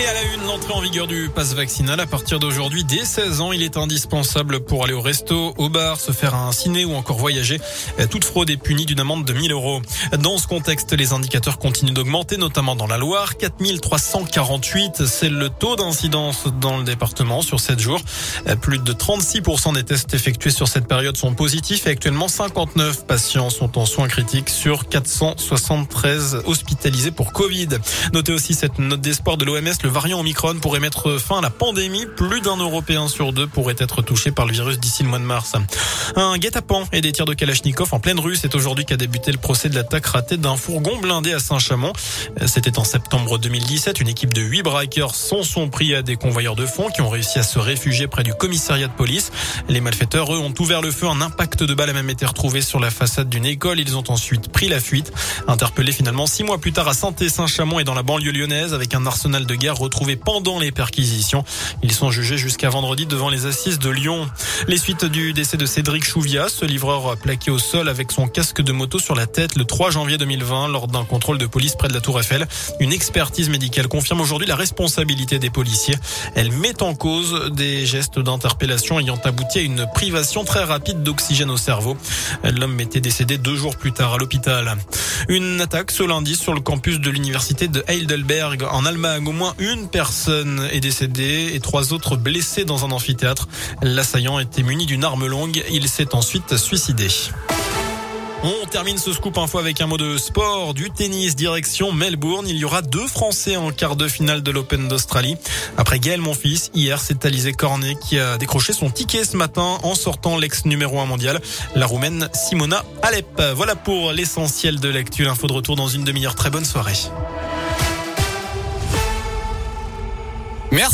Et à la une, l'entrée en vigueur du pass vaccinal à partir d'aujourd'hui, dès 16 ans, il est indispensable pour aller au resto, au bar, se faire un ciné ou encore voyager. Toute fraude est punie d'une amende de 1000 euros. Dans ce contexte, les indicateurs continuent d'augmenter, notamment dans la Loire. 4348, c'est le taux d'incidence dans le département sur 7 jours. Plus de 36% des tests effectués sur cette période sont positifs et actuellement 59 patients sont en soins critiques sur 473 hospitalisés pour Covid. Notez aussi cette note d'espoir de l'OMS, le variant Omicron pourrait mettre fin à la pandémie. Plus d'un Européen sur deux pourrait être touché par le virus d'ici le mois de mars. Un guet-apens et des tirs de Kalachnikov en pleine rue. C'est aujourd'hui qu'a débuté le procès de l'attaque ratée d'un fourgon blindé à Saint-Chamond. C'était en septembre 2017. Une équipe de huit braqueurs sont sont pris à des convoyeurs de fonds qui ont réussi à se réfugier près du commissariat de police. Les malfaiteurs, eux, ont ouvert le feu. Un impact de balle a même été retrouvé sur la façade d'une école. Ils ont ensuite pris la fuite. Interpellés finalement six mois plus tard à Saint-Saint-Chamond et dans la banlieue lyonnaise avec un arsenal de guerre retrouvés pendant les perquisitions. Ils sont jugés jusqu'à vendredi devant les assises de Lyon. Les suites du décès de Cédric Chouviat, ce livreur plaqué au sol avec son casque de moto sur la tête le 3 janvier 2020 lors d'un contrôle de police près de la Tour Eiffel. Une expertise médicale confirme aujourd'hui la responsabilité des policiers. Elle met en cause des gestes d'interpellation ayant abouti à une privation très rapide d'oxygène au cerveau. L'homme était décédé deux jours plus tard à l'hôpital. Une attaque ce lundi sur le campus de l'université de Heidelberg en Allemagne. Au moins une personne est décédée et trois autres blessés dans un amphithéâtre. L'assaillant était muni d'une arme longue. Il s'est ensuite suicidé. On termine ce scoop info avec un mot de sport, du tennis direction Melbourne. Il y aura deux Français en quart de finale de l'Open d'Australie. Après Gaël Monfils, hier c'est Alizé Cornet qui a décroché son ticket ce matin en sortant l'ex numéro 1 mondial, la Roumaine Simona Alep. Voilà pour l'essentiel de l'actu. Info de retour dans une demi-heure. Très bonne soirée.